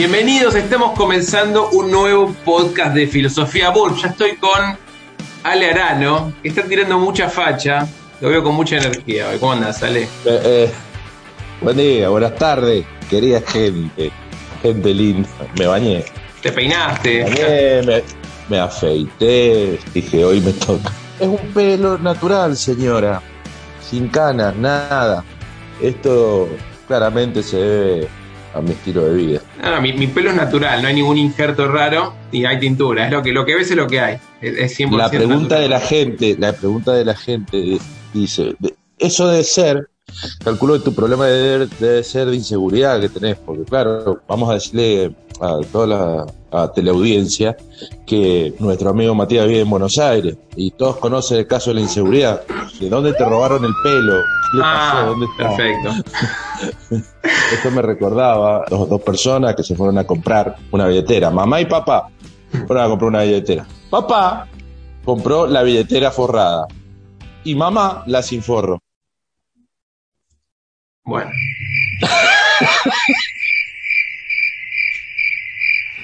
Bienvenidos, estamos comenzando un nuevo podcast de Filosofía Bull. Ya estoy con Ale Arano, que está tirando mucha facha. Lo veo con mucha energía. ¿Cómo andas, Ale? Eh, eh, buen día, buenas tardes, querida gente. Gente linda. Me bañé. Te peinaste. Me, bañé, me, me afeité. Dije, hoy me toca. Es un pelo natural, señora. Sin canas, nada. Esto claramente se debe a mi estilo de vida. No, no, mi, mi pelo es natural, no hay ningún injerto raro y hay tintura. Es lo que, lo que ves es lo que hay. Es, es 100% La pregunta natural. de la gente, la pregunta de la gente dice, eso debe ser, calculo que tu problema debe, debe ser de inseguridad que tenés, porque claro, vamos a decirle a toda la a teleaudiencia que nuestro amigo Matías vive en Buenos Aires y todos conocen el caso de la inseguridad. ¿De dónde te robaron el pelo? ¿Qué le pasó? Ah, ¿Dónde está? perfecto. Esto me recordaba dos, dos personas que se fueron a comprar una billetera. Mamá y papá fueron a comprar una billetera. Papá compró la billetera forrada y mamá la sin forro. Bueno.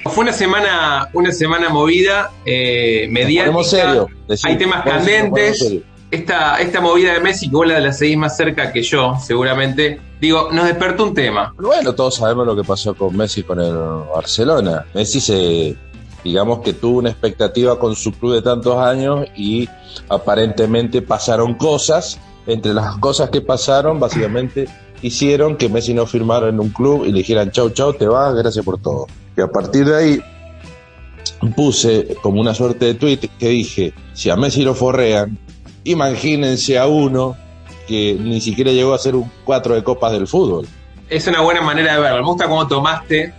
Fue una semana, una semana movida, eh, mediática. Serio. Hay temas candentes. serio. Esta, esta movida de Messi, que vos la, la seguís más cerca que yo, seguramente. Digo, nos despertó un tema. Bueno, todos sabemos lo que pasó con Messi con el Barcelona. Messi se, digamos que tuvo una expectativa con su club de tantos años y aparentemente pasaron cosas. Entre las cosas que pasaron, básicamente hicieron que Messi no firmara en un club y le dijeran chau chau, te vas, gracias por todo. Y a partir de ahí puse como una suerte de tweet que dije, si a Messi lo forrean, imagínense a uno que ni siquiera llegó a ser un cuatro de copas del fútbol. Es una buena manera de verlo. Me gusta cómo tomaste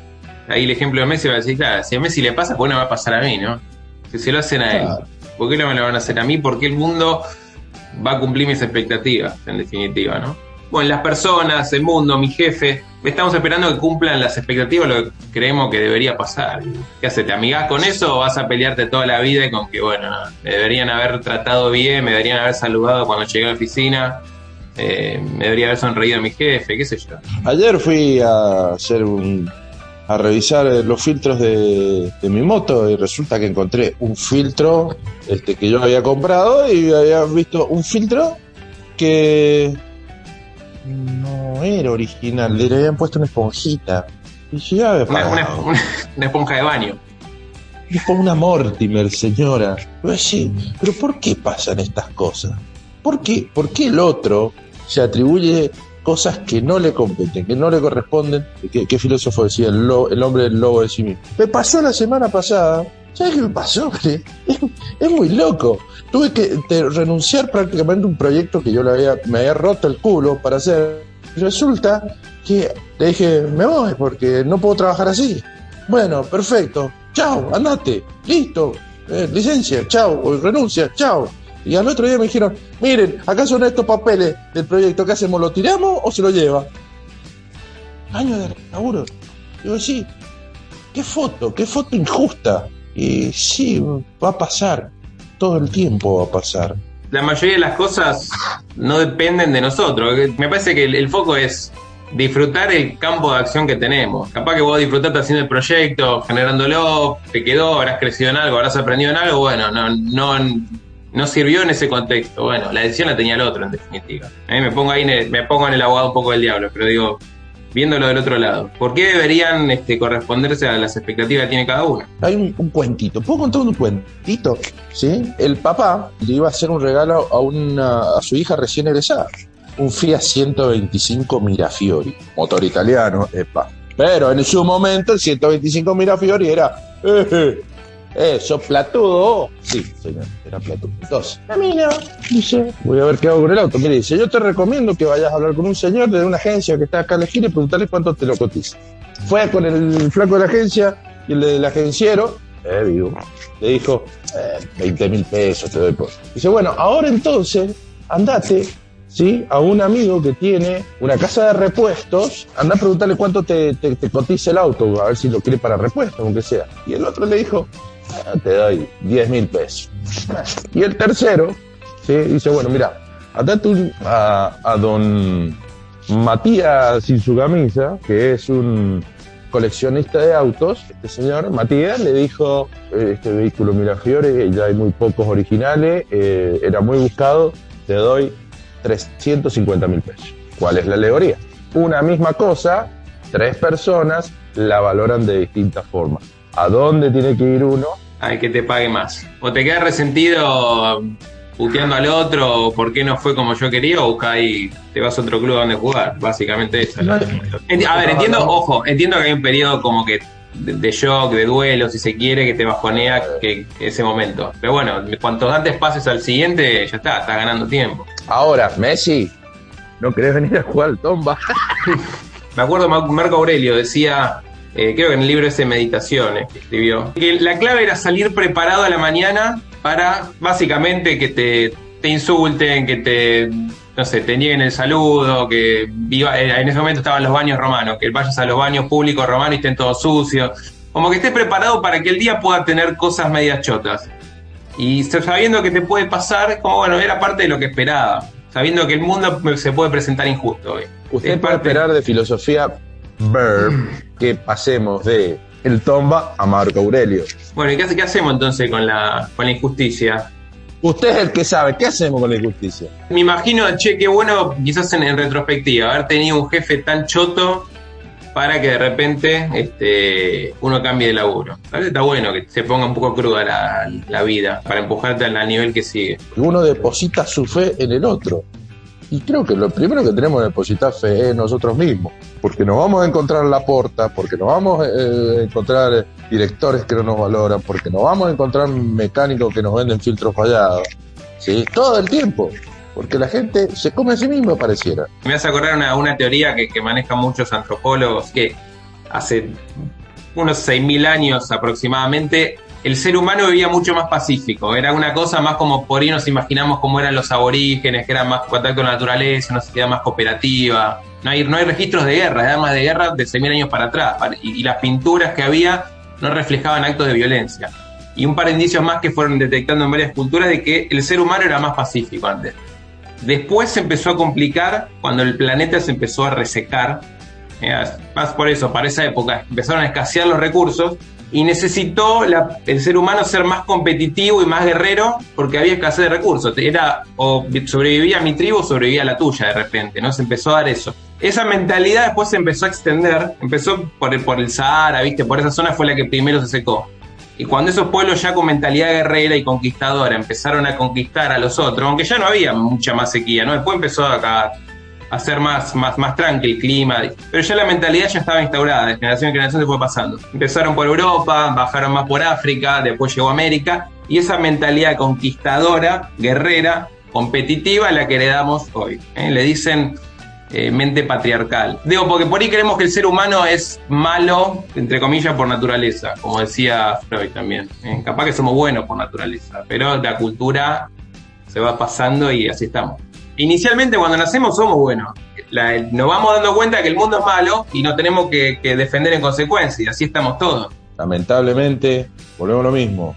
ahí el ejemplo de Messi. Va a decir, claro, si a Messi le pasa, ¿por qué no me va a pasar a mí, no? Si se lo hacen a él. ¿por qué no me lo van a hacer a mí? Porque el mundo va a cumplir mis expectativas, en definitiva, ¿no? Bueno, las personas, el mundo, mi jefe, estamos esperando que cumplan las expectativas, lo que creemos que debería pasar. ¿Qué haces? ¿Te amigás con eso o vas a pelearte toda la vida con que, bueno, me deberían haber tratado bien, me deberían haber saludado cuando llegué a la oficina, eh, me debería haber sonreído mi jefe, qué sé yo? Ayer fui a hacer un a revisar eh, los filtros de, de mi moto y resulta que encontré un filtro este que yo había comprado y había visto un filtro que no era original, le habían puesto una esponjita. Y ya había Una, una- pagado. una- una esponja de baño. Es como una Mortimer, señora. Pero, sí, pero ¿por qué pasan estas cosas? ¿Por qué, ¿Por qué el otro se atribuye cosas que no le competen, que no le corresponden? ¿Qué, qué filósofo decía? El, lo- el hombre del lobo de sí mismo. Me pasó la semana pasada. ¿Sabes qué me pasó? Es, es muy loco. Tuve que renunciar prácticamente a un proyecto que yo le había, me había roto el culo para hacer. Resulta que le dije, me voy porque no puedo trabajar así. Bueno, perfecto. Chao, andate. Listo. Eh, licencia, chao. O renuncia, chao. Y al otro día me dijeron, miren, acá son estos papeles del proyecto. ¿Qué hacemos? ¿Lo tiramos o se lo lleva? Año de laburo. Digo, sí. ¿Qué foto? ¿Qué foto injusta? Y sí, va a pasar. Todo el tiempo va a pasar. La mayoría de las cosas no dependen de nosotros. Me parece que el, el foco es disfrutar el campo de acción que tenemos. Capaz que vos disfrutaste haciendo el proyecto, generándolo, te quedó, habrás crecido en algo, habrás aprendido en algo, bueno, no, no, no sirvió en ese contexto. Bueno, la decisión la tenía el otro, en definitiva. A mí me pongo ahí, en el- me pongo en el abogado un poco del diablo, pero digo, viéndolo del otro lado, ¿por qué deberían este, corresponderse a las expectativas que tiene cada uno? Hay un, cuentito. ¿Puedo contar un cuentito? ¿Sí? El papá le iba a hacer un regalo a, una, a su hija recién egresada. Un Fiat 125 Mirafiori. Motor italiano, epa. Pero en su momento el 125 Mirafiori era... Eh, eso, platudo. Sí, señor, era platudo. Entonces, camina, dice, voy a ver qué hago con el auto. Mire, dice, yo te recomiendo que vayas a hablar con un señor de una agencia que está acá en la esquina y preguntarle cuánto te lo cotiza. Fue con el flaco de la agencia y el del agenciero, eh, vivo, le dijo, eh, 20 mil pesos te doy por. Dice, bueno, ahora entonces, andate, ¿sí? A un amigo que tiene una casa de repuestos, anda a preguntarle cuánto te, te, te cotiza el auto, a ver si lo quiere para repuestos, aunque sea. Y el otro le dijo, "Ah, te doy 10 mil pesos. Y el tercero. Dice, bueno, mira, a, a don Matías sin su camisa, que es un coleccionista de autos, este señor Matías, le dijo, eh, este vehículo Mirafiore, ya hay muy pocos originales, eh, era muy buscado, te doy 350 mil pesos. ¿Cuál es la alegoría? Una misma cosa, tres personas la valoran de distintas formas. ¿A dónde tiene que ir uno? Hay que te pague más. O te quedas resentido puteando al otro, por qué no fue como yo quería, o busca ahí, te vas a otro club donde jugar. Básicamente eso. No, a ver, entiendo, ojo, entiendo que hay un periodo como que de, de shock, de duelo, si se quiere, que te bajonea que, ese momento. Pero bueno, cuantos antes pases al siguiente, ya está, estás ganando tiempo. Ahora, Messi, ¿no querés venir a jugar al tomba? Me acuerdo Mar- Marco Aurelio decía, eh, creo que en el libro ese Meditaciones que escribió, que la clave era salir preparado a la mañana para básicamente que te, te insulten, que te, no sé, te nieguen el saludo, que viva, eh, en ese momento estaban los baños romanos, que vayas a los baños públicos romanos y estén todos sucios. Como que estés preparado para que el día pueda tener cosas medias chotas. Y sabiendo que te puede pasar, como bueno, era parte de lo que esperaba. Sabiendo que el mundo se puede presentar injusto hoy. Usted Es puede parte- esperar de filosofía Verb que pasemos de el tomba a Marco Aurelio. Bueno, ¿y qué, hace- qué hacemos entonces con la, con la injusticia? Usted es el que sabe, ¿qué hacemos con la injusticia? Me imagino, che, qué bueno, quizás en, en retrospectiva, haber tenido un jefe tan choto para que de repente este, uno cambie de laburo. ¿Vale? Está bueno que se ponga un poco cruda la, la vida para empujarte al nivel que sigue. Uno deposita su fe en el otro. Y creo que lo primero que tenemos que depositar fe es nosotros mismos. Porque nos vamos a encontrar la porta, porque nos vamos a encontrar eh, directores que no nos valoran, porque nos vamos a encontrar mecánicos que nos venden filtros fallados. ¿sí? Todo el tiempo. Porque la gente se come a sí misma, pareciera. Me hace acordar una, una teoría que, que manejan muchos antropólogos que hace unos 6.000 años aproximadamente el ser humano vivía mucho más pacífico. Era una cosa más como por ahí nos imaginamos cómo eran los aborígenes, que eran más contacto con la naturaleza, una sociedad más cooperativa. No hay, no hay registros de guerra, hay armas de guerra de 6.000 años para atrás. Y, y las pinturas que había no reflejaban actos de violencia. Y un par de indicios más que fueron detectando en varias culturas de que el ser humano era más pacífico antes. Después se empezó a complicar cuando el planeta se empezó a resecar. Eh, Más por eso, para esa época, empezaron a escasear los recursos y necesitó el ser humano ser más competitivo y más guerrero porque había escasez de recursos. Era o sobrevivía mi tribu o sobrevivía la tuya de repente, ¿no? Se empezó a dar eso. Esa mentalidad después se empezó a extender, empezó por el, por el Sahara, ¿viste? Por esa zona fue la que primero se secó. Y cuando esos pueblos ya con mentalidad guerrera y conquistadora empezaron a conquistar a los otros, aunque ya no había mucha más sequía, ¿no? Después empezó a, a ser más, más, más tranqui el clima, pero ya la mentalidad ya estaba instaurada, de generación en generación se fue pasando. Empezaron por Europa, bajaron más por África, después llegó América, y esa mentalidad conquistadora, guerrera, competitiva, la que heredamos hoy. ¿eh? Le dicen eh, mente patriarcal. Digo, porque por ahí creemos que el ser humano es malo, entre comillas, por naturaleza, como decía Freud también. ¿eh? Capaz que somos buenos por naturaleza, pero la cultura se va pasando y así estamos. Inicialmente cuando nacemos somos buenos. La- nos vamos dando cuenta que el mundo es malo y nos tenemos que, defender en consecuencia, y así estamos todos. Lamentablemente, volvemos a lo mismo.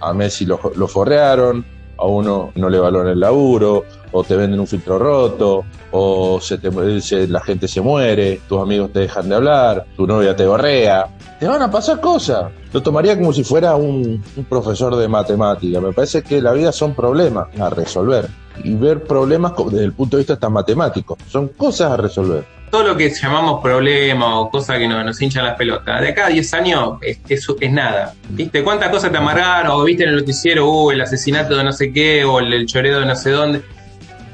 A Messi lo, lo forrearon, a uno no le valoran el laburo, o te venden un filtro roto, o se te, se- la gente se muere, tus amigos te dejan de hablar, tu novia te borrea. Te van a pasar cosas. Lo tomaría como si fuera un, profesor de matemática. Me parece que la vida son problemas a resolver. Y ver problemas desde el punto de vista tan matemático. Son cosas a resolver. Todo lo que llamamos problema o cosa que nos, hinchan las pelotas, de acá a 10 años es, es, es nada. ¿Viste? ¿Cuántas cosas te amargaron? O viste en el noticiero, uh, el asesinato de no sé qué, o el, el choreo de no sé dónde.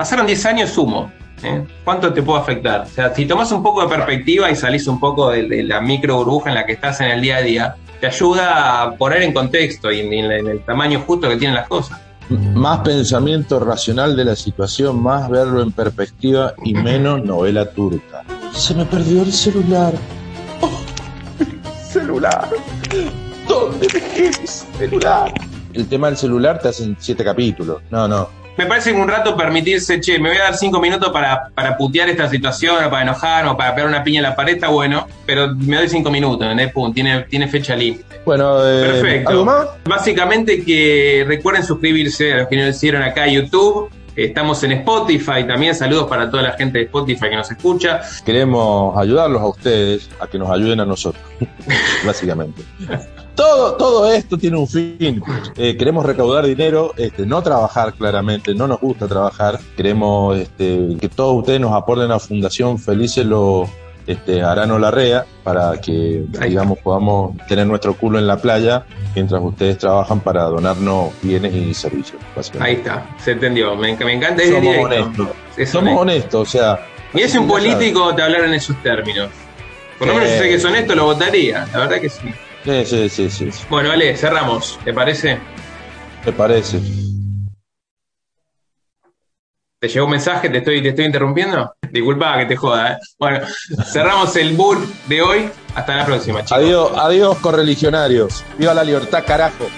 Pasaron 10 años, sumo. ¿eh? ¿Cuánto te puede afectar? O sea, si tomas un poco de perspectiva y salís un poco de, de la micro burbuja en la que estás en el día a día, te ayuda a poner en contexto y en, en- en el tamaño justo que tienen las cosas. Más pensamiento racional de la situación, más verlo en perspectiva y menos novela turca. Se me perdió el celular. Oh, celular. ¿Dónde dejé mi celular? El tema del celular te hacen siete capítulos. No, no. Me parece que un rato permitirse, che, me voy a dar cinco minutos para, para putear esta situación, o para enojarme, o para pegar una piña en la pared, está bueno, pero me doy cinco minutos, ¿entendés? Pum, tiene, tiene fecha límite. Bueno, eh, Perfecto. ¿algo más? Básicamente que recuerden suscribirse a los que no lo hicieron acá a YouTube, Estamos en Spotify también. Saludos para toda la gente de Spotify que nos escucha. Queremos ayudarlos a ustedes a que nos ayuden a nosotros, básicamente. Todo, todo esto tiene un fin. Eh, queremos recaudar dinero, este, no trabajar claramente, no nos gusta trabajar. Queremos este, que todos ustedes nos aporten a Fundación Felices los este, Arano Larrea para que, digamos, podamos tener nuestro culo en la playa mientras ustedes trabajan para donarnos bienes y servicios. Ahí está, se entendió. Me, me encanta. Somos honestos. Somos honestos, o sea. Y es un político te hablar en esos términos. Por lo menos yo sé que es honesto, lo votaría. La verdad que sí. Sí, sí, sí, sí. Bueno, Ale, cerramos. ¿Te parece? ¿Te parece? ¿Te llegó un mensaje? ¿Te estoy, te estoy interrumpiendo? Disculpa que te joda. ¿eh? Bueno, cerramos el bull de hoy. Hasta la próxima, chicos. Adiós, adiós, correligionarios. Viva la libertad, carajo.